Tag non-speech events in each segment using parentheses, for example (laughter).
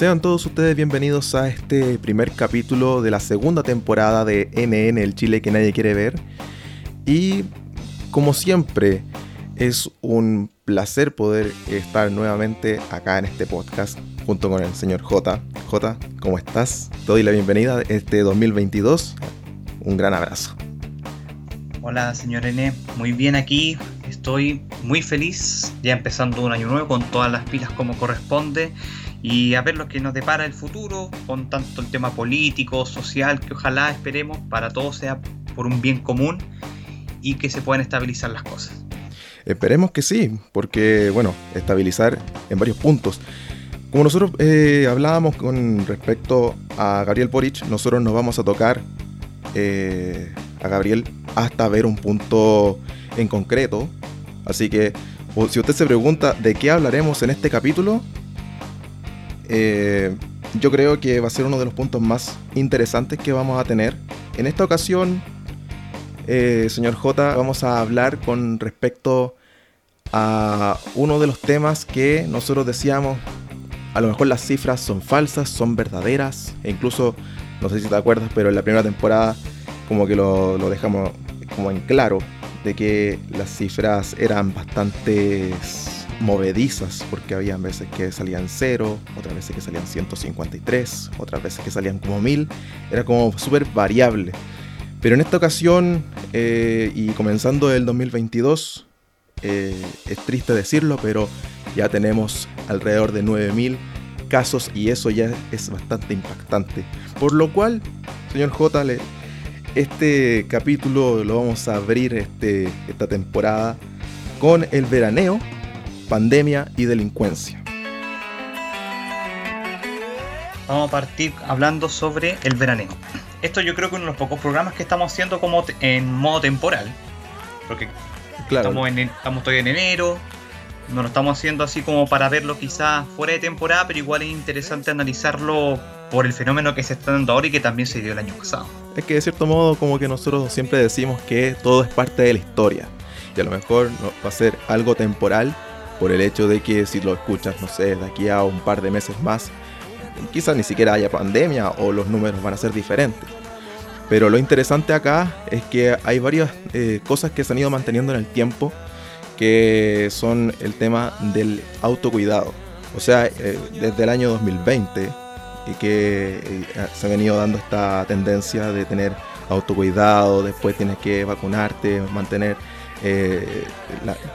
Sean todos ustedes bienvenidos a este primer capítulo de la segunda temporada de NN, el Chile que nadie quiere ver. Y como siempre, es un placer poder estar nuevamente acá en este podcast junto con el señor J. J, ¿cómo estás? Te doy la bienvenida a este 2022. Un gran abrazo. Hola, señor N. Muy bien aquí. Estoy muy feliz, ya empezando un año nuevo con todas las pilas como corresponde y a ver lo que nos depara el futuro con tanto el tema político, social, que ojalá esperemos para todo sea por un bien común y que se puedan estabilizar las cosas. Esperemos que sí, porque bueno, estabilizar en varios puntos. Como nosotros eh, hablábamos con respecto a Gabriel Boric, nosotros nos vamos a tocar eh, a Gabriel hasta ver un punto en concreto. Así que si usted se pregunta de qué hablaremos en este capítulo, eh, yo creo que va a ser uno de los puntos más interesantes que vamos a tener. En esta ocasión, eh, señor J, vamos a hablar con respecto a uno de los temas que nosotros decíamos, a lo mejor las cifras son falsas, son verdaderas, e incluso, no sé si te acuerdas, pero en la primera temporada como que lo, lo dejamos como en claro, de que las cifras eran bastante movedizas, porque había veces que salían 0, otras veces que salían 153, otras veces que salían como 1000, era como súper variable. Pero en esta ocasión, eh, y comenzando el 2022, eh, es triste decirlo, pero ya tenemos alrededor de 9000 casos y eso ya es bastante impactante. Por lo cual, señor J, este capítulo lo vamos a abrir este, esta temporada con el veraneo pandemia y delincuencia. Vamos a partir hablando sobre el veraneo. Esto yo creo que uno de los pocos programas que estamos haciendo como en modo temporal. Porque estamos, en, estamos todavía en enero, no lo estamos haciendo así como para verlo quizás fuera de temporada, pero igual es interesante analizarlo por el fenómeno que se está dando ahora y que también se dio el año pasado. Es que de cierto modo como que nosotros siempre decimos que todo es parte de la historia y a lo mejor va a ser algo temporal por el hecho de que si lo escuchas, no sé, de aquí a un par de meses más, quizás ni siquiera haya pandemia o los números van a ser diferentes. Pero lo interesante acá es que hay varias eh, cosas que se han ido manteniendo en el tiempo, que son el tema del autocuidado. O sea, eh, desde el año 2020, y que eh, se ha venido dando esta tendencia de tener autocuidado, después tienes que vacunarte, mantener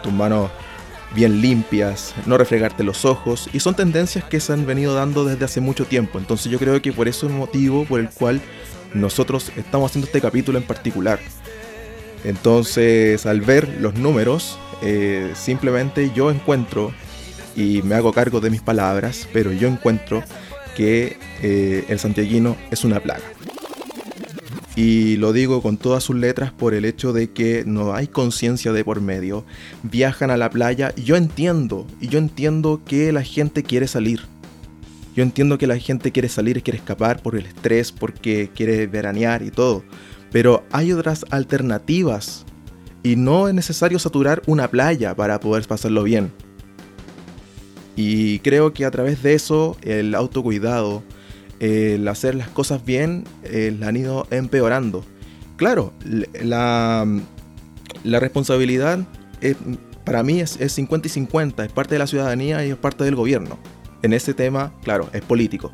tus manos bien limpias, no refregarte los ojos, y son tendencias que se han venido dando desde hace mucho tiempo. Entonces yo creo que por eso es el motivo por el cual nosotros estamos haciendo este capítulo en particular. Entonces al ver los números, eh, simplemente yo encuentro, y me hago cargo de mis palabras, pero yo encuentro que eh, el santiaguino es una plaga. Y lo digo con todas sus letras por el hecho de que no hay conciencia de por medio. Viajan a la playa yo entiendo, y yo entiendo que la gente quiere salir. Yo entiendo que la gente quiere salir, quiere escapar por el estrés, porque quiere veranear y todo. Pero hay otras alternativas. Y no es necesario saturar una playa para poder pasarlo bien. Y creo que a través de eso, el autocuidado, el hacer las cosas bien eh, la han ido empeorando. Claro, la, la responsabilidad para mí es, 50 y 50, es parte de la ciudadanía y es parte del gobierno. En ese tema, claro, es político,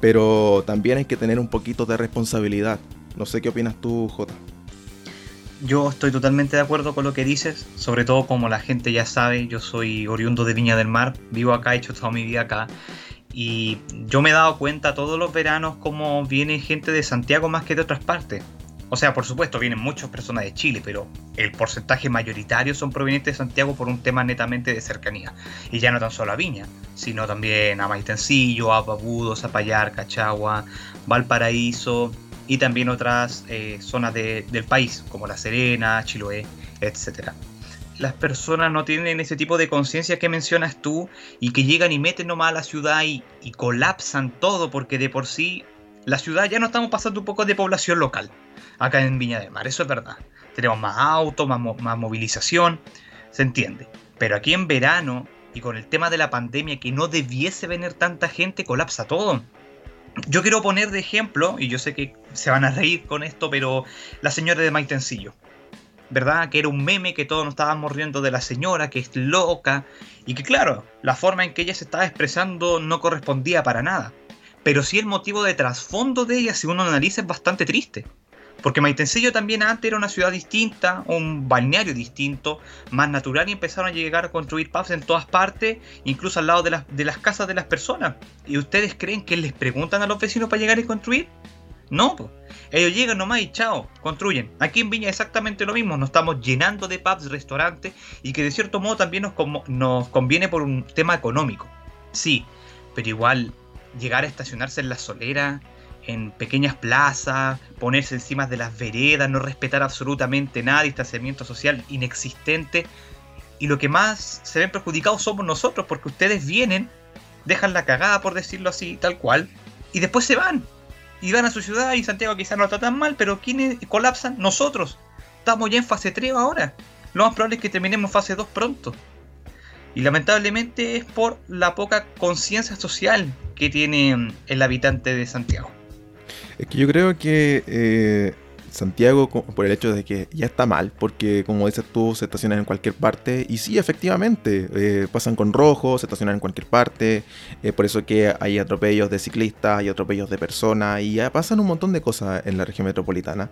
pero también hay que tener un poquito de responsabilidad. No sé qué opinas tú, Jota. Yo estoy totalmente de acuerdo con lo que dices, sobre todo como la gente ya sabe, yo soy oriundo de Viña del Mar, vivo acá, he hecho toda mi vida acá, y yo me he dado cuenta todos los veranos como viene gente de Santiago más que de otras partes. O sea, por supuesto, vienen muchas personas de Chile, pero el porcentaje mayoritario son provenientes de Santiago por un tema netamente de cercanía. Y ya no tan solo a Viña, sino también a Maitencillo, a Zapallar, Cachagua, Valparaíso y también otras eh, zonas del país, como La Serena, Chiloé, etcétera las personas no tienen ese tipo de conciencia que mencionas tú y que llegan y meten nomás a la ciudad y, colapsan todo porque de por sí la ciudad ya no estamos pasando un poco de población local acá en Viña del Mar, eso es verdad. Tenemos más autos, más, más movilización, se entiende. Pero aquí en verano y con el tema de la pandemia que no debiese venir tanta gente, colapsa todo. Yo quiero poner de ejemplo, y yo sé que se van a reír con esto, pero la señora de Maitencillo. ¿Verdad? Que era un meme que todos nos estábamos riendo de la señora, que es loca, y que claro, la forma en que ella se estaba expresando no correspondía para nada. Pero sí el motivo de trasfondo de ella, si uno analiza, es bastante triste. Porque Maitencillo también antes era una ciudad distinta, un balneario distinto, más natural y empezaron a llegar a construir pubs en todas partes, incluso al lado de las, de las casas de las personas. ¿Y ustedes creen que les preguntan a los vecinos para llegar y construir? No, ellos llegan nomás y chao, construyen. Aquí en Viña exactamente lo mismo, nos estamos llenando de pubs, restaurantes y que de cierto modo también nos, nos conviene por un tema económico. Sí, pero igual llegar a estacionarse en la solera, en pequeñas plazas, ponerse encima de las veredas, no respetar absolutamente nada, distanciamiento social inexistente. Y lo que más se ven perjudicados somos nosotros, porque ustedes vienen, dejan la cagada, por decirlo así, tal cual, y después se van. Y van a su ciudad y Santiago quizás no está tan mal, pero ¿quiénes colapsan? Nosotros. Estamos ya en fase 3 ahora. Lo más probable es que terminemos fase 2 pronto. Y lamentablemente es por la poca conciencia social que tiene el habitante de Santiago. Es que yo creo que eh, Santiago, por el hecho de que ya está mal, porque como dices tú, se estacionan en cualquier parte, y sí, efectivamente, eh, pasan con rojo, se estacionan en cualquier parte, eh, por eso que hay atropellos de ciclistas, hay atropellos de personas, y ya pasan un montón de cosas en la región metropolitana.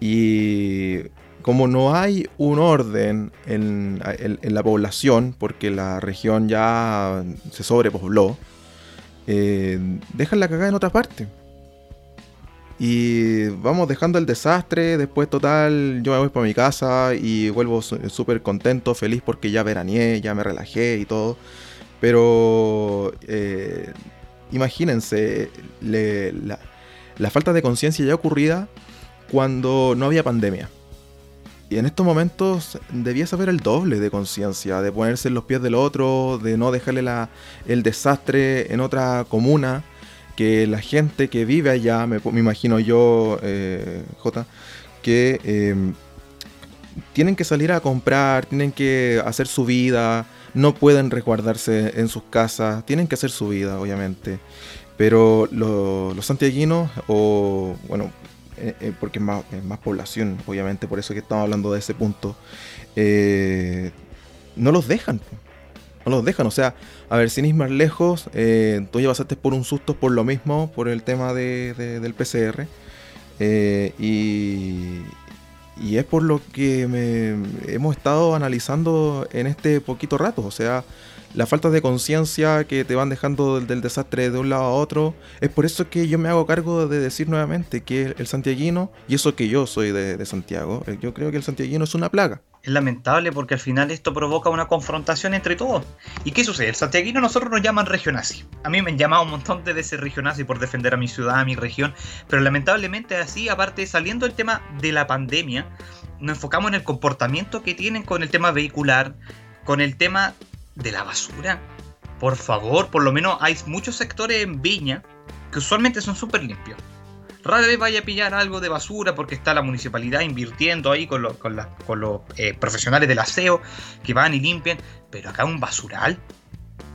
Y como no hay un orden en, la población, porque la región ya se sobrepobló, dejan la cagada en otra parte. Y vamos dejando el desastre, después total, yo me voy para mi casa y vuelvo súper contento, feliz porque ya veraneé, ya me relajé y todo. Pero eh, imagínense la, falta de conciencia ya ocurrida cuando no había pandemia. Y en estos momentos debía saber el doble de conciencia, de ponerse en los pies del otro, de no dejarle el desastre en otra comuna que la gente que vive allá, me, imagino yo, eh, J, que em, tienen que salir a comprar, tienen que hacer su vida, no pueden resguardarse en sus casas, tienen que hacer su vida, obviamente. Pero los santiaguinos, o bueno, eh, eh, porque es más, más, población, obviamente, por eso que estamos hablando de ese punto, no los dejan no los dejan. O sea, a ver, sin ir más lejos, eh, tú ya por un susto por lo mismo, por el tema de, del PCR. Eh, y, y, es por lo que me, hemos estado analizando en este poquito rato. O sea, la falta de conciencia que te van dejando del, desastre de un lado a otro. Es por eso que yo me hago cargo de decir nuevamente que el santiaguino, y eso que yo soy de, de Santiago, eh, yo creo que el santiaguino es una plaga es lamentable porque al final esto provoca una confrontación entre todos. ¿Y qué sucede? El santiaguino nosotros nos llaman regionazi. A mí me han llamado un montón de veces regionazi por defender a mi ciudad, a mi región, pero lamentablemente así, aparte saliendo del tema de la pandemia, nos enfocamos en el comportamiento que tienen con el tema vehicular, con el tema de la basura. Por favor, por lo menos hay muchos sectores en Viña que usualmente son súper limpios rara vez vaya a pillar algo de basura porque está la municipalidad invirtiendo ahí con, con, los eh, profesionales del aseo que van y limpian, pero acá un basural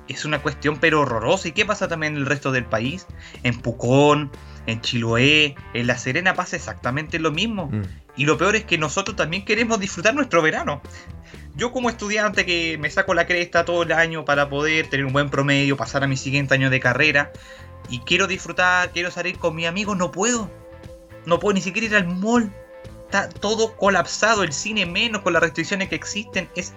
es una cuestión pero horrorosa. ¿Y qué pasa también en el resto del país? En Pucón, en Chiloé, en La Serena pasa exactamente lo mismo. Mm. Y lo peor es que nosotros también queremos disfrutar nuestro verano. Yo como estudiante que me saco la cresta todo el año para poder tener un buen promedio, pasar a mi siguiente año de carrera, y quiero disfrutar, quiero salir con mi amigo, no puedo. No puedo ni siquiera ir al mall. Está todo colapsado, el cine menos con las restricciones que existen. Es,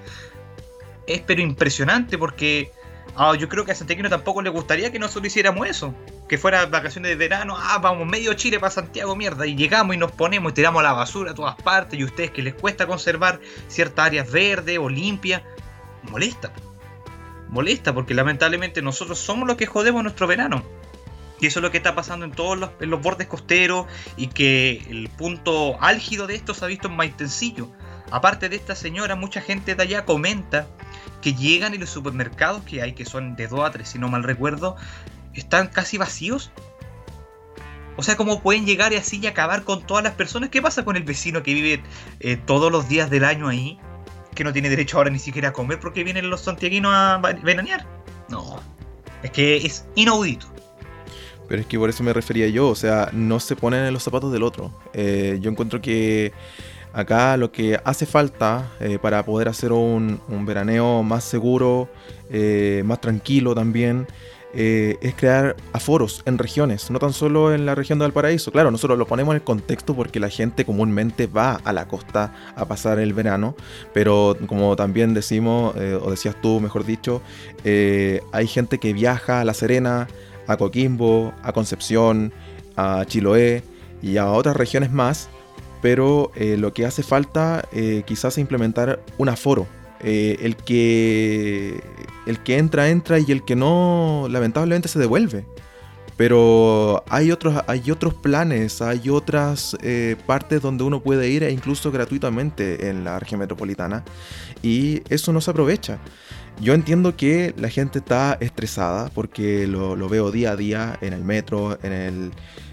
es pero impresionante porque ah, yo creo que a Santiago tampoco le gustaría que nosotros hiciéramos eso. Que fuera vacaciones de verano, ah, vamos medio Chile para Santiago, mierda. Y llegamos y nos ponemos y tiramos la basura a todas partes. Y ustedes que les cuesta conservar ciertas áreas verdes o limpias, molesta. Molesta porque lamentablemente nosotros somos los que jodemos nuestro verano. Y eso es lo que está pasando en todos los, los bordes costeros y que el punto álgido de esto se ha visto en Maitencillo. Aparte de esta señora, mucha gente de allá comenta que llegan y los supermercados que hay, que son de 2 a 3, si no mal recuerdo, están casi vacíos. O sea, ¿cómo pueden llegar y así y acabar con todas las personas? ¿Qué pasa con el vecino que vive eh, todos los días del año ahí? que no tiene derecho ahora ni siquiera a comer porque vienen los santiaguinos a veranear. No, es que es inaudito. Pero es que por eso me refería yo, o sea, no se ponen en los zapatos del otro. Eh, yo encuentro que acá lo que hace falta eh, para poder hacer un, veraneo más seguro, eh, más tranquilo también, es crear aforos en regiones, no tan solo en la región de Valparaíso. Claro, nosotros lo ponemos en el contexto porque la gente comúnmente va a la costa a pasar el verano, pero como también decimos, o decías tú, mejor dicho, hay gente que viaja a La Serena, a Coquimbo, a Concepción, a Chiloé y a otras regiones más, pero eh, lo que hace falta eh, quizás es implementar un aforo. Eh, el, que, el que entra, entra y el que no, lamentablemente se devuelve. Pero hay otros, hay otros planes, hay otras partes donde uno puede ir e incluso gratuitamente en la región metropolitana y eso no se aprovecha. Yo entiendo que la gente está estresada porque lo, veo día a día en el metro, en, el,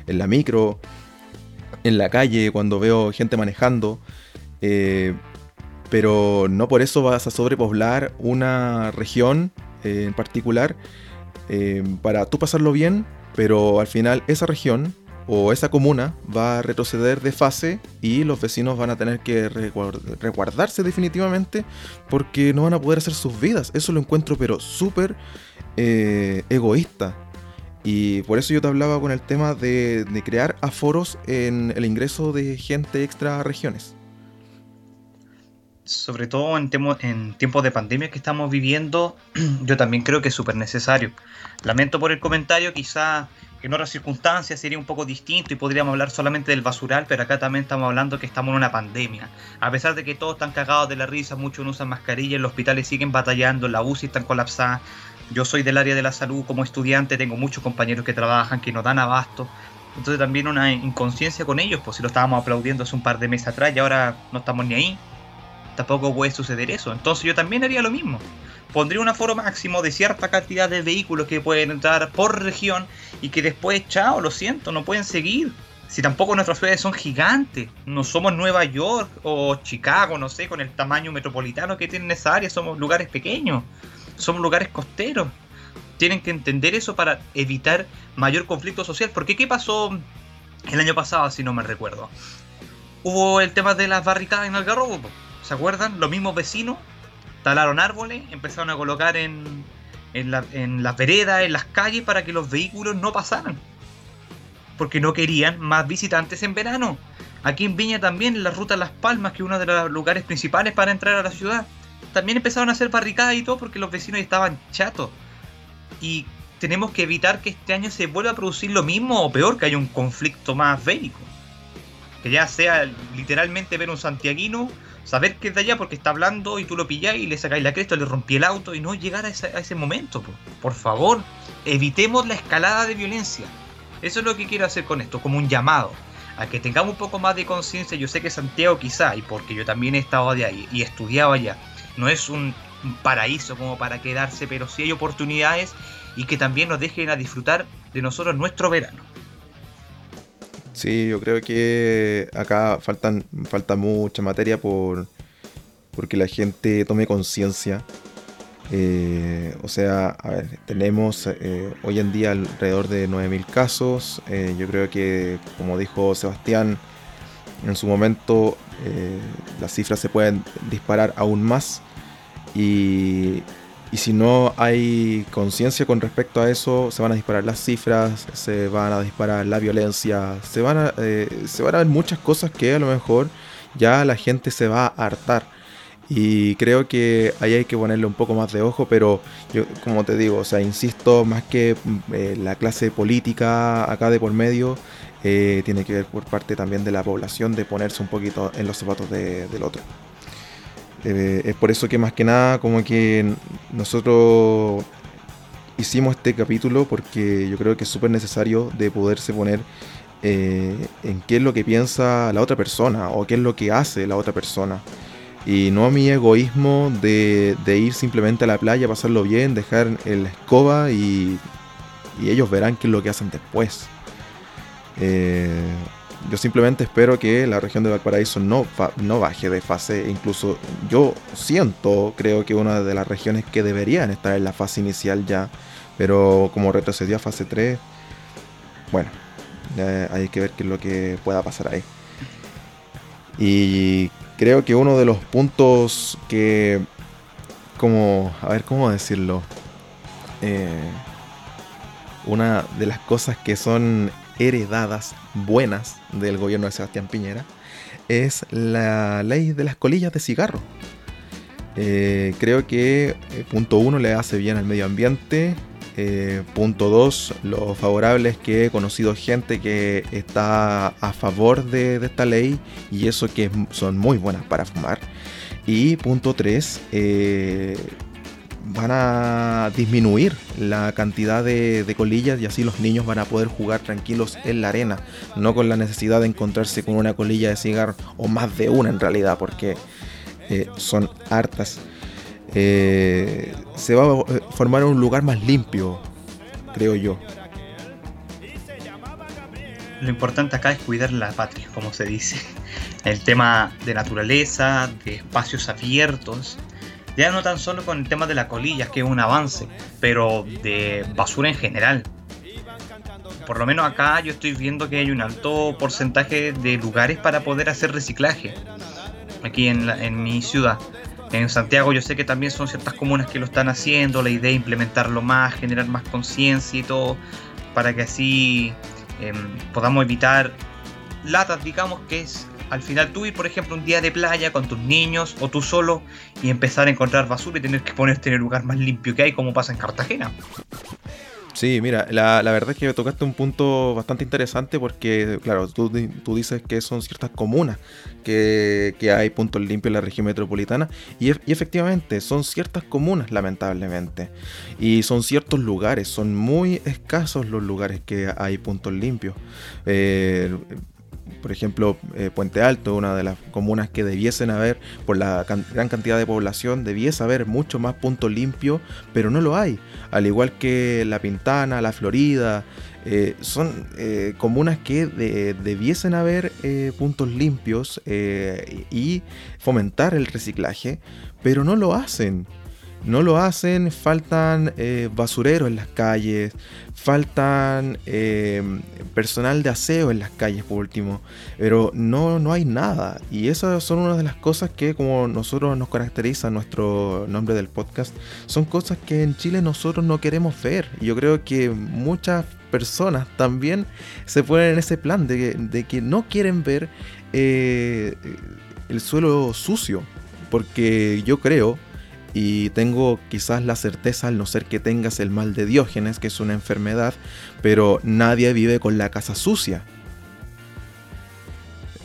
en, la micro, en la calle, cuando veo gente manejando. Eh, pero no por eso vas a sobrepoblar una región eh, en particular eh, para tú pasarlo bien, pero al final esa región o esa comuna va a retroceder de fase y los vecinos van a tener que resguardarse definitivamente porque no van a poder hacer sus vidas. Eso lo encuentro pero súper eh, egoísta. Y por eso yo te hablaba con el tema de, crear aforos en el ingreso de gente extra a regiones. Sobre todo en, en tiempos de pandemia que estamos viviendo, (clears throat) yo también creo que es súper necesario. Lamento por el comentario, quizá en otras circunstancias sería un poco distinto y podríamos hablar solamente del basural, pero acá también estamos hablando que estamos en una pandemia. A pesar de que todos están cagados de la risa, muchos no usan mascarilla, los hospitales siguen batallando, la UCI están colapsadas. Yo soy del área de la salud como estudiante, tengo muchos compañeros que trabajan, que nos dan abasto. Entonces también una inconsciencia con ellos, pues si lo estábamos aplaudiendo hace un par de meses atrás y ahora no estamos ni ahí, tampoco puede suceder eso. Entonces yo también haría lo mismo pondría un aforo máximo de cierta cantidad de vehículos que pueden entrar por región y que después, chao, lo siento, no pueden seguir. Si tampoco nuestras ciudades son gigantes, no somos Nueva York o Chicago, no sé, con el tamaño metropolitano que tienen esa área, somos lugares pequeños, somos lugares costeros. Tienen que entender eso para evitar mayor conflicto social. Porque ¿qué pasó el año pasado, si no me recuerdo? Hubo el tema de las barricadas en Algarrobo, ¿se acuerdan? Los mismos vecinos talaron árboles, empezaron a colocar en, en, la, en las veredas, en las calles, para que los vehículos no pasaran. Porque no querían más visitantes en verano. Aquí en Viña también, la ruta Las Palmas, que es uno de los lugares principales para entrar a la ciudad, también empezaron a hacer barricadas y todo porque los vecinos estaban chatos. Y tenemos que evitar que este año se vuelva a producir lo mismo o peor, que haya un conflicto más bélico. Que ya sea literalmente ver un santiaguino saber que es de allá porque está hablando y tú lo pilláis y le sacáis la cresta, le rompí el auto y no llegar a ese, momento. Por favor, evitemos la escalada de violencia. Eso es lo que quiero hacer con esto, como un llamado. A que tengamos un poco más de conciencia. Yo sé que Santiago quizá, y porque yo también he estado de ahí y estudiado allá, no es un, paraíso como para quedarse, pero sí hay oportunidades y que también nos dejen a disfrutar de nosotros nuestro verano. Sí, yo creo que acá faltan, falta mucha materia por porque la gente tome conciencia. Eh, o sea, tenemos eh, hoy en día alrededor de 9.000 casos. Eh, yo creo que, como dijo Sebastián, en su momento las cifras se pueden disparar aún más. Y, y si no hay conciencia con respecto a eso, se van a disparar las cifras, se van a disparar la violencia, se van a, eh, se van a ver muchas cosas que a lo mejor ya la gente se va a hartar. Y creo que ahí hay que ponerle un poco más de ojo, pero yo, como te digo, o sea, insisto, más que eh, la clase política acá de por medio, eh, tiene que ver por parte también de la población de ponerse un poquito en los zapatos del otro. Eh, es por eso que más que nada como que nosotros hicimos este capítulo porque yo creo que es súper necesario de poderse poner eh, en qué es lo que piensa la otra persona o qué es lo que hace la otra persona. Y no mi egoísmo de, ir simplemente a la playa, pasarlo bien, dejar la escoba y, ellos verán qué es lo que hacen después. Eh, yo simplemente espero que la región de Valparaíso no, no baje de fase. Incluso yo siento, creo que una de las regiones que deberían estar en la fase inicial ya, pero como retrocedió a fase 3, bueno, hay que ver qué es lo que pueda pasar ahí. Y creo que uno de los puntos que, como, a ver cómo decirlo, eh, una de las cosas que son heredadas buenas del gobierno de Sebastián Piñera es la ley de las colillas de cigarro. Eh, creo que eh, punto uno le hace bien al medio ambiente. Eh, punto dos, lo favorable es que he conocido gente que está a favor de, de esta ley y eso que son muy buenas para fumar. Y punto tres, van a disminuir la cantidad de, colillas y así los niños van a poder jugar tranquilos en la arena, no con la necesidad de encontrarse con una colilla de cigarro o más de una en realidad, porque eh, son hartas. Eh, se va a formar un lugar más limpio, creo yo. Lo importante acá es cuidar la patria, como se dice. El tema de naturaleza, de espacios abiertos, ya no tan solo con el tema de las colillas, que es un avance, pero de basura en general. Por lo menos acá yo estoy viendo que hay un alto porcentaje de lugares para poder hacer reciclaje. Aquí en, en mi ciudad. En Santiago yo sé que también son ciertas comunas que lo están haciendo, la idea es implementarlo más, generar más conciencia y todo, para que así em, podamos evitar latas, digamos, que es al final tú ir, por ejemplo, un día de playa con tus niños o tú solo y empezar a encontrar basura y tener que ponerte en el lugar más limpio que hay, como pasa en Cartagena. Sí, mira, la, verdad es que tocaste un punto bastante interesante porque, claro, tú, dices que son ciertas comunas que, hay puntos limpios en la región metropolitana y, efectivamente son ciertas comunas, lamentablemente. Y son ciertos lugares, son muy escasos los lugares que hay puntos limpios. Eh, por ejemplo, eh, Puente Alto, una de las comunas que debiesen haber, por la gran cantidad de población, debiese haber mucho más puntos limpios, pero no lo hay. Al igual que La Pintana, La Florida, eh, son eh, comunas que debiesen haber puntos limpios y fomentar el reciclaje, pero no lo hacen no lo hacen, faltan eh, basureros en las calles, faltan eh, personal de aseo en las calles por último, pero no, no hay nada. Y esas son una de las cosas que como nosotros nos caracteriza nuestro nombre del podcast, son cosas que en Chile nosotros no queremos ver. Yo creo que muchas personas también se ponen en ese plan de que, no quieren ver eh, el suelo sucio. Porque yo creo y tengo quizás la certeza, al no ser que tengas el mal de Diógenes, que es una enfermedad, pero nadie vive con la casa sucia.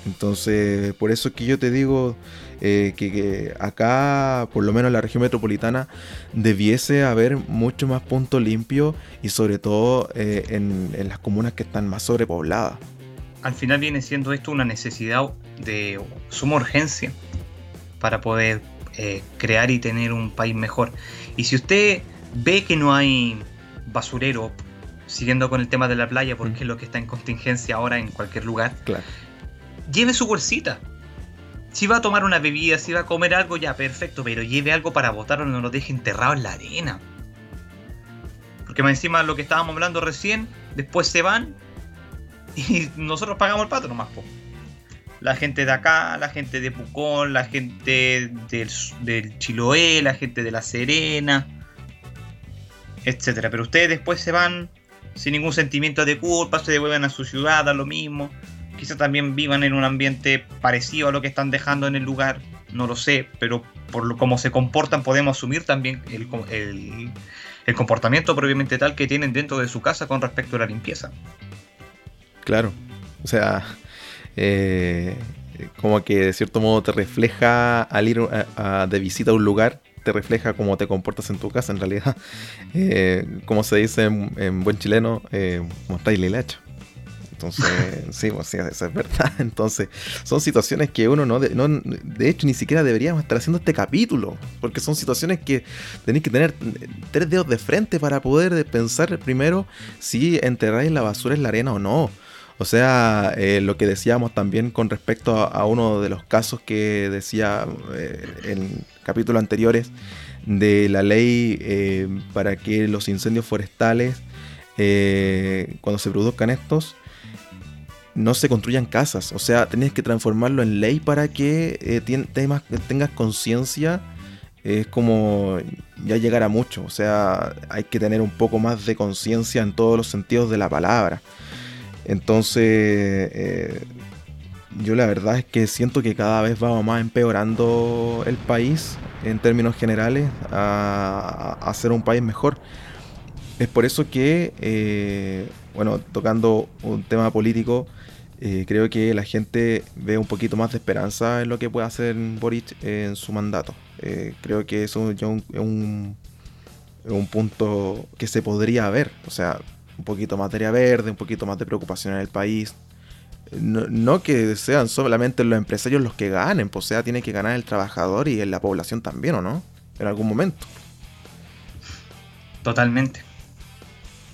Entonces, por eso que yo te digo eh, que, acá, por lo menos en la región metropolitana, debiese haber mucho más punto limpio y sobre todo eh, en las comunas que están más sobrepobladas. Al final viene siendo esto una necesidad de suma urgencia para poder eh, crear y tener un país mejor. Y si usted ve que no hay basurero, siguiendo con el tema de la playa, porque mm. es lo que está en contingencia ahora en cualquier lugar, lleve su bolsita. Si va a tomar una bebida, si va a comer algo, ya perfecto, pero lleve algo para botarlo, no lo deje enterrado en la arena. Porque más encima lo que estábamos hablando recién, después se van y (laughs) nosotros pagamos el pato nomás. Po la gente de acá, la gente de Pucón, la gente del, Chiloé, la gente de La Serena, etcétera. Pero ustedes después se van sin ningún sentimiento de culpa, se devuelven a su ciudad, a lo mismo. Quizás también vivan en un ambiente parecido a lo que están dejando en el lugar, no lo sé, pero por lo, cómo se comportan podemos asumir también el, el comportamiento propiamente tal que tienen dentro de su casa con respecto a la limpieza. Claro, o sea, eh, como que de cierto modo te refleja al ir de visita a un lugar, te refleja cómo te comportas en tu casa en realidad. (laughs) Eh, como se dice en, buen chileno, eh, mostráis la hacha. Entonces, (laughs) sí, pues, sí, eso es verdad. (laughs) Entonces, son situaciones que uno no de, no de, hecho, ni siquiera deberíamos estar haciendo este capítulo, porque son situaciones que tenéis que tener tres dedos de frente para poder pensar primero si enterráis la basura en la arena o no. O sea, eh, lo que decíamos también con respecto a, uno de los casos que decía eh, en capítulos anteriores de la ley eh, para que los incendios forestales, cuando se produzcan estos, no se construyan casas. O sea, tenés que transformarlo en ley para que tengas conciencia. Es como ya llegar a mucho. O sea, hay que tener un poco más de conciencia en todos los sentidos de la palabra. Entonces, eh, yo la verdad es que siento que cada vez va más empeorando el país en términos generales a, ser un país mejor. Es por eso que, eh, bueno, tocando un tema político, eh, creo que la gente ve un poquito más de esperanza en lo que puede hacer Boric en su mandato. creo que eso es un, un punto que se podría ver. O sea, un poquito más de área verde, un poquito más de preocupación en el país. No, que sean solamente los empresarios los que ganen, pues sea, tiene que ganar el trabajador y la población también, ¿o no? En algún momento. Totalmente.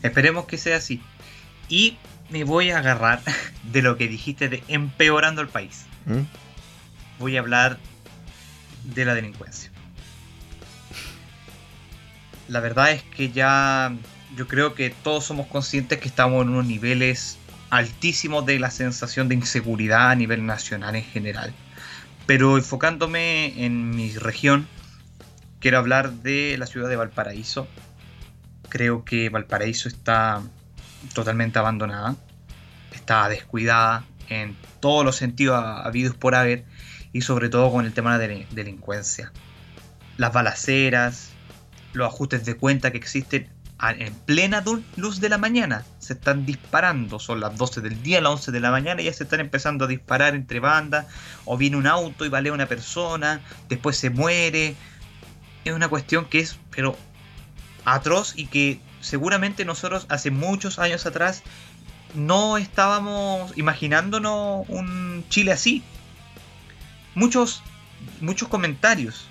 Esperemos que sea así. Y me voy a agarrar (laughs) de lo que dijiste de empeorando el país. ¿Mm? Voy a hablar de la delincuencia. La verdad es que ya yo creo que todos somos conscientes que estamos en unos niveles altísimos de la sensación de inseguridad a nivel nacional en general. Pero enfocándome en mi región, quiero hablar de la ciudad de Valparaíso. Creo que Valparaíso está totalmente abandonada, está descuidada en todos los sentidos habidos por haber y sobre todo con el tema de la delincuencia. Las balaceras, los ajustes de cuenta que existen en plena luz de la mañana se están disparando. Son las 12 del día, las 11 de la mañana y ya se están empezando a disparar entre bandas. O viene un auto y balea una persona, después se muere. Es una cuestión que es, pero atroz y que seguramente nosotros hace muchos años atrás no estábamos imaginándonos un Chile así. Muchos, muchos comentarios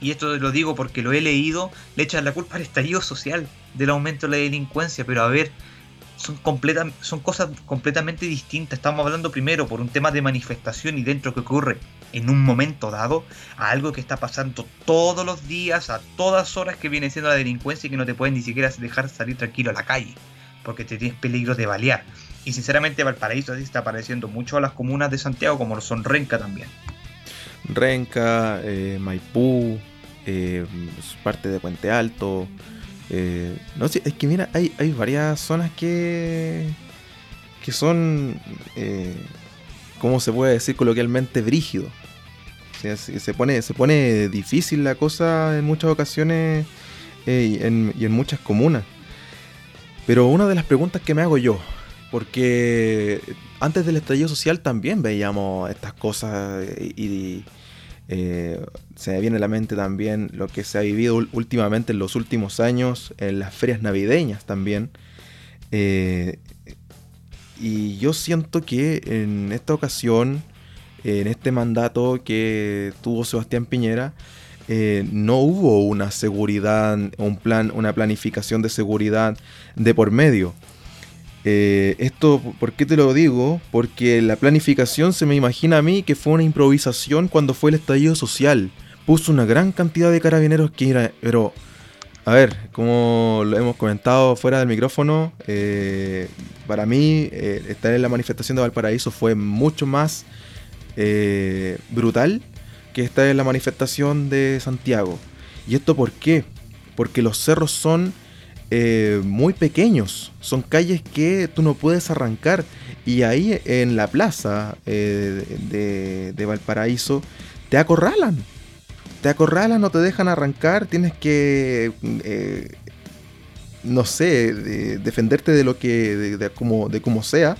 y esto lo digo porque lo he leído, le echan la culpa al estallido social del aumento de la delincuencia, pero a ver, son, son cosas completamente distintas. Estamos hablando primero por un tema de manifestación y dentro que ocurre en un momento dado a algo que está pasando todos los días, a todas horas que viene siendo la delincuencia y que no te pueden ni siquiera dejar salir tranquilo a la calle, porque te tienes peligro de balear. Y sinceramente Valparaíso así está apareciendo mucho a las comunas de Santiago como lo son Renca también. Renca, eh, Maipú, eh, parte de Puente Alto. Eh, no sé, es que mira, hay, hay varias zonas que, que son, ¿cómo se puede decir coloquialmente? Brígido. se, pone, se pone difícil la cosa en muchas ocasiones y en muchas comunas. Pero una de las preguntas que me hago yo, porque antes del estallido social también veíamos estas cosas y, eh, se me viene a la mente también lo que se ha vivido últimamente en los últimos años en las ferias navideñas también. Eh, y yo siento que en esta ocasión, en este mandato que tuvo Sebastián Piñera, eh, no hubo una seguridad, un plan, una planificación de seguridad de por medio. Eh, esto, ¿por qué te lo digo? Porque la planificación se me imagina a mí que fue una improvisación cuando fue el estallido social. Puso una gran cantidad de carabineros que era, pero, a ver, como lo hemos comentado fuera del micrófono, eh, para mí eh, estar en la manifestación de Valparaíso fue mucho más brutal que estar en la manifestación de Santiago. ¿Y esto por qué? Porque los cerros son eh, muy pequeños. Son calles que tú no puedes arrancar. Y ahí en la plaza eh, de, Valparaíso te acorralan. Te acorralan, no te dejan arrancar. Tienes que, eh, no sé, defenderte de lo que, de, como, de como sea.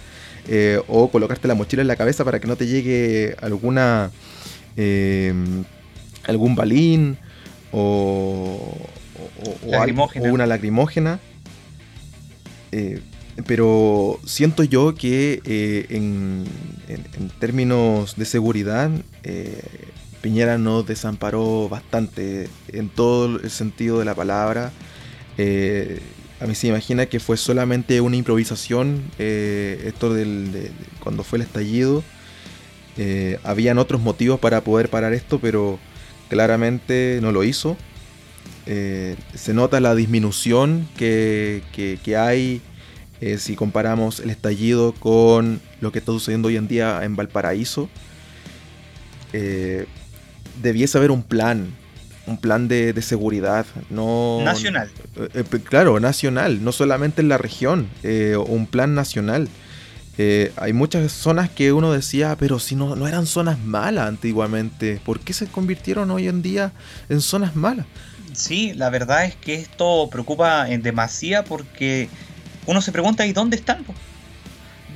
o colocarte la mochila en la cabeza para que no te llegue alguna algún balín o, o, una lacrimógena. Eh, pero siento yo que eh, en, términos de seguridad, eh, Piñera nos desamparó bastante en todo el sentido de la palabra. a mí se imagina que fue solamente una improvisación, esto del, cuando fue el estallido. Habían otros motivos para poder parar esto, pero claramente no lo hizo. Se nota la disminución que, que hay si comparamos el estallido con lo que está sucediendo hoy en día en Valparaíso. debiese haber un plan un plan de, seguridad, no... Nacional. Eh, eh, claro, nacional, no solamente en la región, eh, un plan nacional. hay muchas zonas que uno decía, pero si no, no eran zonas malas antiguamente, ¿por qué se convirtieron hoy en día en zonas malas? Sí, la verdad es que esto preocupa en demasía porque uno se pregunta, ¿y dónde están?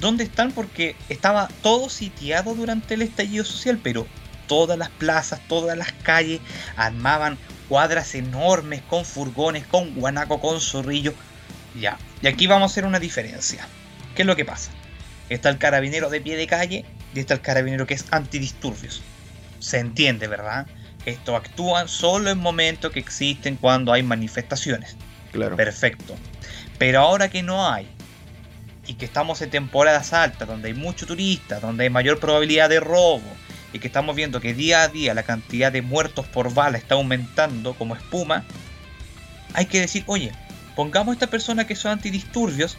¿Dónde están? Porque estaba todo sitiado durante el estallido social, pero todas las plazas, todas las calles, armaban cuadras enormes con furgones, con guanaco, con zorrillo. Ya, y aquí vamos a hacer una diferencia. ¿Qué es lo que pasa? Está el carabinero de pie de calle y está el carabinero que es antidisturbios. Se entiende, ¿verdad? Estos actúan solo en momentos que existen cuando hay manifestaciones. Claro. Perfecto. Pero ahora que no hay, y que estamos en temporadas altas, donde hay mucho turista, donde hay mayor probabilidad de robo, y que estamos viendo que día a día la cantidad de muertos por bala está aumentando como espuma, hay que decir, oye, pongamos a esta persona que son antidisturbios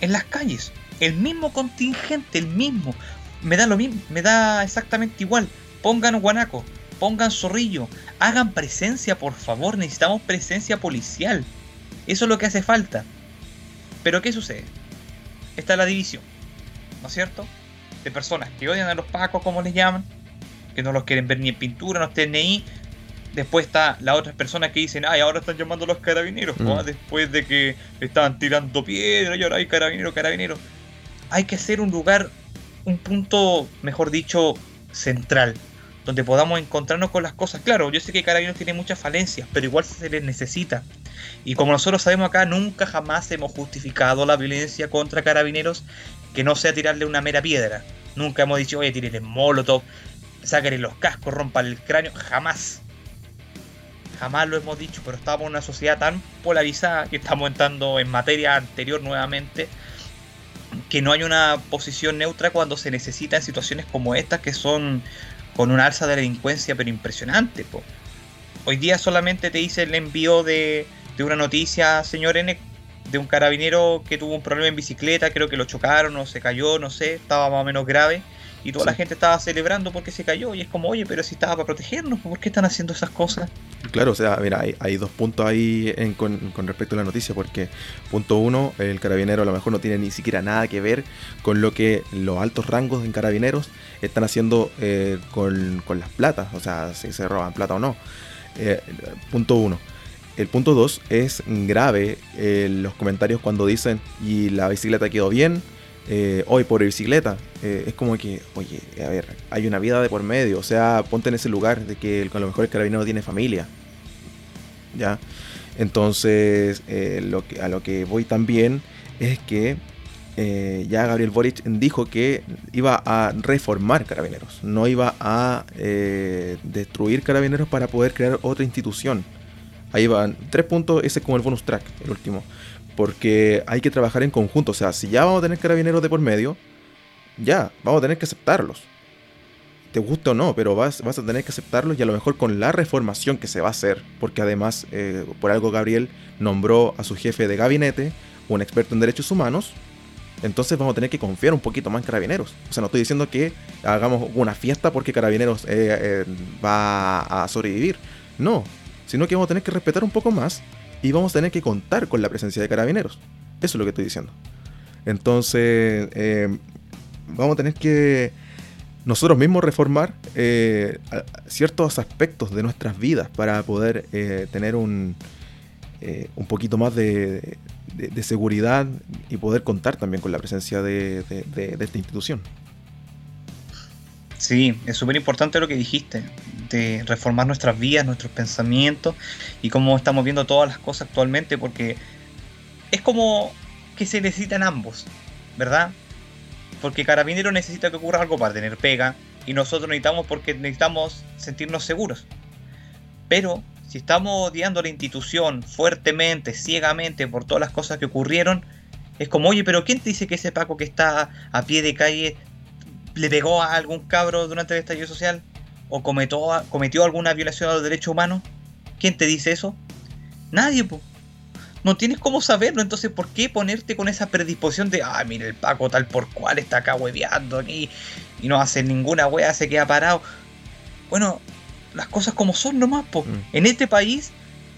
en las calles. El mismo contingente, el mismo. Me da lo mismo, me da exactamente igual. Pongan guanaco, pongan zorrillo, hagan presencia, por favor. Necesitamos presencia policial. Eso es lo que hace falta. Pero ¿qué sucede? Está la división, ¿no es cierto? de personas que odian a los pacos, como les llaman, que no los quieren ver ni en pintura, no estén ni ahí. Después está la otra persona que dicen, ay, ahora están llamando a los carabineros, mm. después de que estaban tirando piedra y ahora hay carabineros, carabineros. Hay que ser un lugar, un punto, mejor dicho, central, donde podamos encontrarnos con las cosas. Claro, yo sé que Carabineros tiene muchas falencias, pero igual se les necesita. Y como nosotros sabemos acá, nunca jamás hemos justificado la violencia contra Carabineros que no sea tirarle una mera piedra. Nunca hemos dicho, oye, tirarle molotov, sáquenle los cascos, rompan el cráneo. Jamás. Jamás lo hemos dicho, pero estamos en una sociedad tan polarizada que estamos entrando en materia anterior nuevamente que no hay una posición neutra cuando se necesita en situaciones como estas que son con una alza de delincuencia pero impresionante. Hoy día solamente te dice el envío de, de una noticia, señor N, de un carabinero que tuvo un problema en bicicleta, creo que lo chocaron o se cayó, no sé, estaba más o menos grave. Y toda la gente estaba celebrando porque se cayó. Y es como, oye, pero si estaba para protegernos, ¿por qué están haciendo esas cosas? Claro, o sea, mira, hay, dos puntos ahí con, respecto a la noticia. Porque, punto uno, el carabinero a lo mejor no tiene ni siquiera nada que ver con lo que los altos rangos en carabineros están haciendo eh, con, las platas. O sea, si se roban plata o no. Eh, punto uno. El punto 2 es grave eh, los comentarios cuando dicen y la bicicleta quedó bien, eh, hoy por bicicleta. Eh, es como que, oye, a ver, hay una vida de por medio, o sea, ponte en ese lugar de que a lo mejor el carabinero tiene familia. ¿Ya? Entonces, que, a lo que voy también es que ya Gabriel Boric dijo que iba a reformar carabineros, no iba a destruir carabineros para poder crear otra institución. Ahí van tres puntos, ese es como el bonus track, el último. Porque hay que trabajar en conjunto. O sea, si ya vamos a tener carabineros de por medio, ya, vamos a tener que aceptarlos. Te gusta o no, pero vas, a tener que aceptarlos y a lo mejor con la reformación que se va a hacer. Porque además, eh, por algo Gabriel nombró a su jefe de gabinete, un experto en derechos humanos, entonces vamos a tener que confiar un poquito más en Carabineros. O sea, no estoy diciendo que hagamos una fiesta porque Carabineros eh, eh, va a sobrevivir. No, sino que vamos a tener que respetar un poco más y vamos a tener que contar con la presencia de carabineros. Eso es lo que estoy diciendo. Entonces, eh, vamos a tener que nosotros mismos reformar eh, ciertos aspectos de nuestras vidas para poder eh, tener un, un poquito más de, seguridad y poder contar también con la presencia de esta institución. Sí, es súper importante lo que dijiste, de reformar nuestras vidas, nuestros pensamientos y cómo estamos viendo todas las cosas actualmente, porque es como que se necesitan ambos, ¿verdad? Porque Carabinero necesita que ocurra algo para tener pega y nosotros necesitamos porque necesitamos sentirnos seguros. Pero Si estamos odiando a la institución fuertemente, ciegamente, por todas las cosas que ocurrieron, es como, oye, pero ¿quién te dice que ese Paco que está a pie de calle le pegó a algún cabro durante el estallido social? ¿O cometió, cometió alguna violación a los derechos humanos? ¿Quién te dice eso? Nadie, pues. No tienes cómo saberlo, entonces ¿por qué ponerte con esa predisposición de, ah, mira el Paco tal por cual está acá hueveando aquí y no hace ninguna wea, se queda parado? Bueno, las cosas como son nomás, po. Mm. En este país,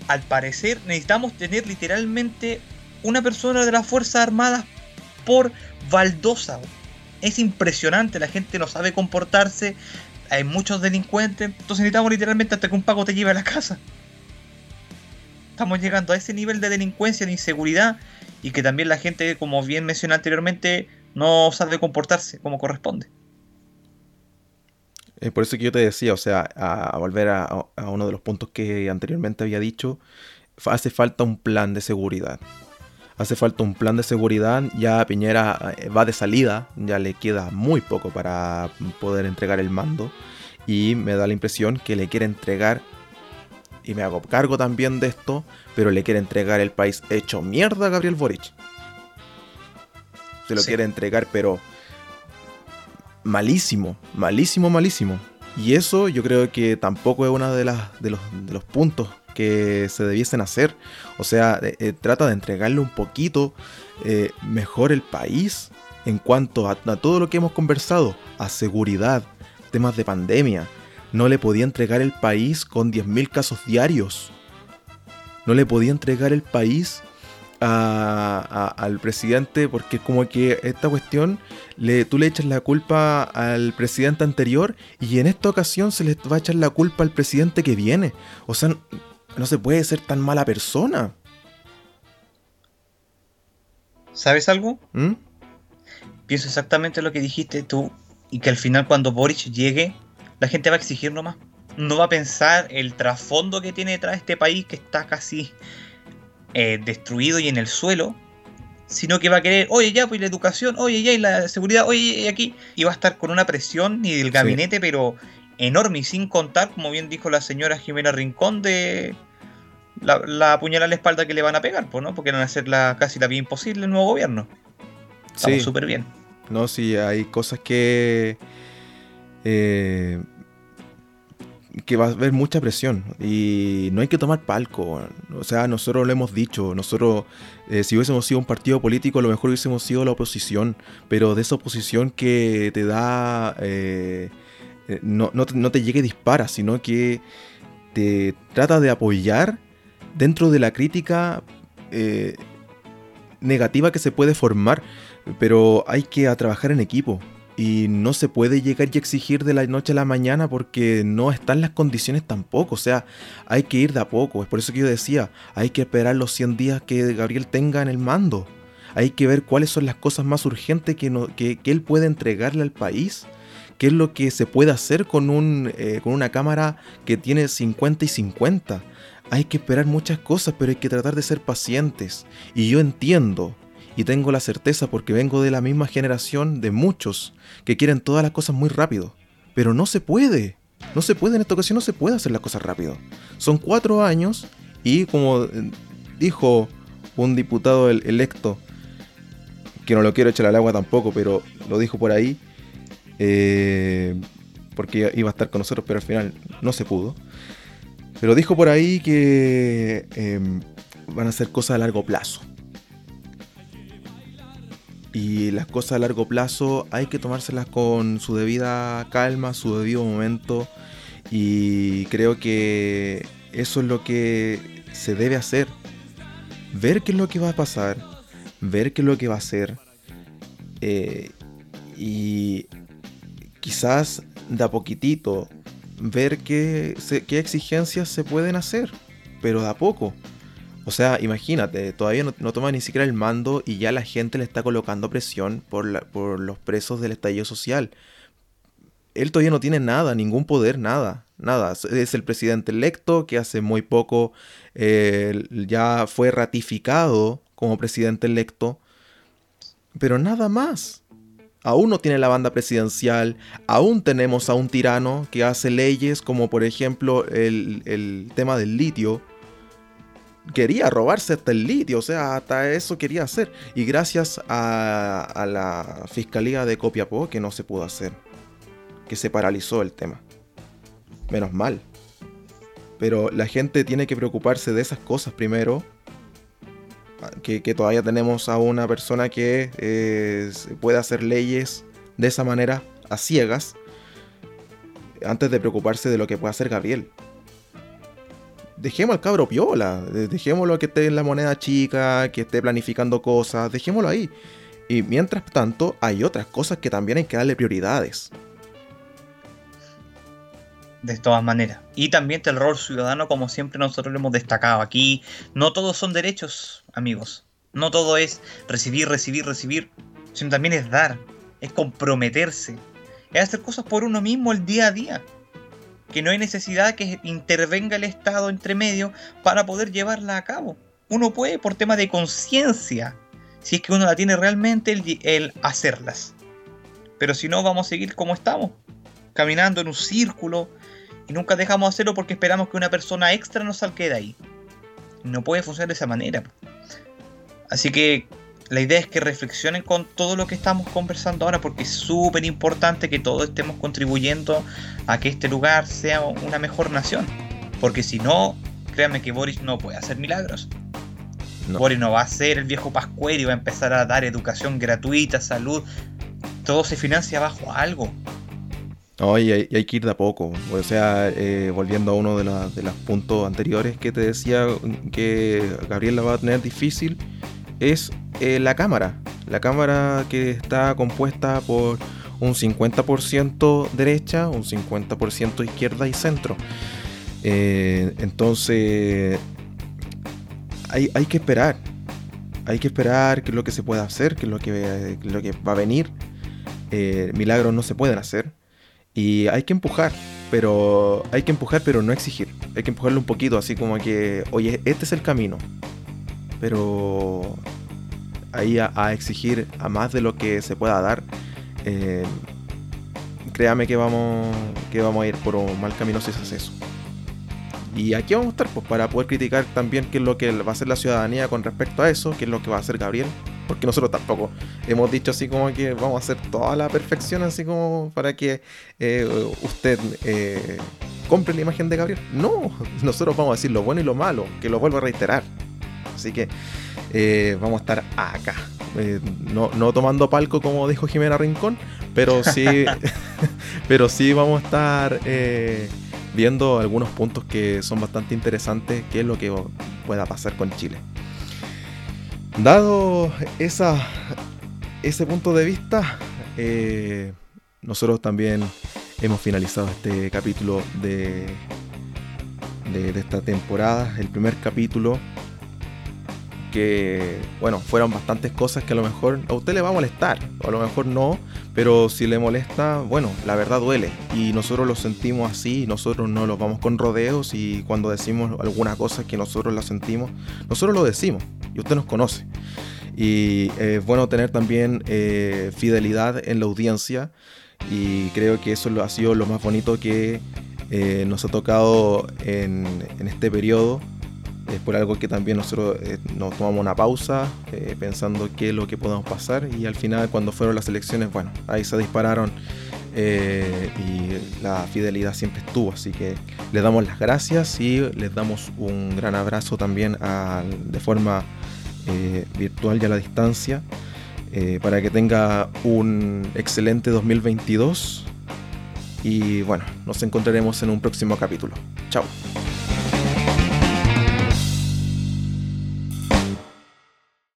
al parecer, necesitamos tener literalmente una persona de las Fuerzas Armadas por baldosa. Es impresionante, la gente no sabe comportarse, hay muchos delincuentes, entonces necesitamos literalmente hasta que un Paco te lleve a la casa estamos llegando a ese nivel de delincuencia, de inseguridad y que también la gente, como bien mencioné anteriormente, no sabe comportarse como corresponde. Es por eso que yo te decía, o sea, a, volver a, uno de los puntos que anteriormente había dicho, hace falta un plan de seguridad. Hace falta un plan de seguridad, ya Piñera eh, va de salida, ya le queda muy poco para poder entregar el mando y me da la impresión que le quiere entregar y me hago cargo también de esto, pero le quiere entregar el país hecho mierda a Gabriel Boric. Se lo quiere entregar, pero malísimo, malísimo, malísimo. Y eso yo creo que tampoco es uno de, las, de, los, puntos que se debiesen hacer. O sea, eh, eh, trata de entregarle un poquito eh, mejor el país en cuanto a, todo lo que hemos conversado, a seguridad, temas de pandemia, no le podía entregar el país con 10.000 casos diarios. No le podía entregar el país al presidente porque como que esta cuestión tú le echas la culpa al presidente anterior y en esta ocasión se le va a echar la culpa al presidente que viene. O sea, no se puede ser tan mala persona. ¿Sabes algo? ¿Mm? Pienso exactamente lo que dijiste tú y que al final cuando Boric llegue la gente va a exigir nomás. No va a pensar el trasfondo que tiene detrás de este país que está casi eh, destruido y en el suelo, sino que va a querer, oye, ya, pues la educación, oye, ya, y la seguridad, oye, y aquí. Y va a estar con una presión y del gabinete, pero enorme y sin contar, como bien dijo la señora Jimena Rincón, de la, la puñalada a la espalda que le van a pegar, pues, ¿no? Porque van a hacer la, casi la vida imposible el nuevo gobierno. Estamos súper bien. No, sí, hay cosas que eh, que va a haber mucha presión y no hay que tomar palco. O sea, nosotros lo hemos dicho, nosotros eh, si hubiésemos sido un partido político a lo mejor hubiésemos sido la oposición, pero de esa oposición que te da, eh, no, no, no, te llegue dispara, sino que te trata de apoyar dentro de la crítica negativa que se puede formar, pero hay que trabajar en equipo. Y no se puede llegar y exigir de la noche a la mañana porque no están las condiciones tampoco. O sea, hay que ir de a poco. Es por eso que yo decía, hay que esperar los 100 días que Gabriel tenga en el mando. Hay que ver cuáles son las cosas más urgentes que, que, él puede entregarle al país. ¿Qué es lo que se puede hacer con, un, eh, con una cámara que tiene 50 y 50? Hay que esperar muchas cosas, pero hay que tratar de ser pacientes. Y yo entiendo y tengo la certeza porque vengo de la misma generación de muchos que quieren todas las cosas muy rápido. Pero no se puede. No se puede en esta ocasión, no se puede hacer las cosas rápido. Son cuatro años y como eh, dijo un diputado electo, que no lo quiero echar al agua tampoco, pero lo dijo por ahí, eh, porque iba a estar con nosotros, pero al final no se pudo. Pero dijo por ahí que em, van a ser cosas a largo plazo. Y las cosas a largo plazo hay que tomárselas con su debida calma, su debido momento. Y creo que eso es lo que se debe hacer. Ver qué es lo que va a pasar, ver qué es lo que va a hacer. Eh, y quizás de a poquitito ver qué, exigencias se pueden hacer, pero de a poco. O sea, imagínate, todavía no, toma ni siquiera el mando y ya la gente le está colocando presión por, por los presos del estallido social. Él todavía no tiene nada, ningún poder, nada, nada. Es el presidente electo que hace muy poco eh, ya fue ratificado como presidente electo, pero nada más. Aún no tiene la banda presidencial, aún tenemos a un tirano que hace leyes como por ejemplo el, tema del litio. Quería robarse hasta el litio, o sea, hasta eso quería hacer. Y gracias a, a la Fiscalía de Copiapó que no se pudo hacer, que se paralizó el tema. Menos mal. Pero la gente tiene que preocuparse de esas cosas primero que, todavía tenemos a una persona que eh, puede hacer leyes de esa manera a ciegas antes de preocuparse de lo que puede hacer Gabriel. Dejemos al cabro piola, dejémoslo que esté en la moneda chica, que esté planificando cosas, dejémoslo ahí. Y mientras tanto, hay otras cosas que también hay que darle prioridades de todas maneras. Y también el rol ciudadano, como siempre nosotros lo hemos destacado aquí. No todos son derechos, amigos. No todo es recibir, recibir, recibir, sino también es dar, es comprometerse, es hacer cosas por uno mismo el día a día. Que no hay necesidad que intervenga el Estado entre medio para poder llevarla a cabo. Uno puede, por tema de conciencia, si es que uno la tiene realmente, el, el hacerlas. Pero si no, vamos a seguir como estamos, caminando en un círculo, y nunca dejamos de hacerlo porque esperamos que una persona extra nos salga de ahí. No puede funcionar de esa manera. Así que la idea es que reflexionen con todo lo que estamos conversando ahora porque es súper importante que todos estemos contribuyendo a que este lugar sea una mejor nación. Porque si no, créanme que Boris no puede hacer milagros. Boris no va a ser el viejo Pascuero y va a empezar a dar educación gratuita, salud. Todo se financia bajo algo. No, y hay, que ir de a poco. O sea, eh, volviendo a uno de, los puntos anteriores que te decía que Gabriel la va a tener difícil, es eh, la cámara. La cámara que está compuesta por un 50% derecha, un 50% izquierda y centro. Eh, entonces, hay, que esperar. Hay que esperar qué es lo que se puede hacer, qué es lo que, lo que va a venir. milagros no se pueden hacer y hay que empujar, pero hay que empujar, pero no exigir. Hay que empujarlo un poquito, así como que, oye, este es el camino. Pero ahí a, exigir a más de lo que se pueda dar, eh, créame que vamos, que vamos a ir por un mal camino si hace eso. Y aquí vamos a estar pues, para poder criticar también qué es lo que va a hacer la ciudadanía con respecto a eso, qué es lo que va a hacer Gabriel, porque nosotros tampoco hemos dicho así como que vamos a hacer toda la perfección así como para que eh, usted eh, compre la imagen de Gabriel. No, nosotros vamos a decir lo bueno y lo malo, que lo vuelvo a reiterar. Así que eh, vamos a estar acá. no, tomando palco como dijo Jimena Rincón, pero sí, (laughs) (laughs) pero sí vamos a estar viendo algunos puntos que son bastante interesantes, qué es lo que pueda pasar con Chile. Dado ese punto de vista, eh, nosotros también hemos finalizado este capítulo de, de, esta temporada, el primer capítulo que, bueno, fueron bastantes cosas que a lo mejor a usted le va a molestar, o a lo mejor no, pero si le molesta, bueno, la verdad duele. Y nosotros lo sentimos así, nosotros no los vamos con rodeos y cuando decimos alguna cosa que nosotros la sentimos, nosotros lo decimos y usted nos conoce. Y es bueno tener también eh, fidelidad en la audiencia y creo que eso ha sido lo más bonito que eh, nos ha tocado en, en este periodo es por algo que también nosotros eh, nos tomamos una pausa eh, pensando qué es lo que podemos pasar y al final cuando fueron las elecciones, bueno, ahí se dispararon eh, y la fidelidad siempre estuvo, así que les damos las gracias y les damos un gran abrazo también de forma virtual y a la distancia para que tenga un excelente 2022 y bueno, nos encontraremos en un próximo capítulo. Chao.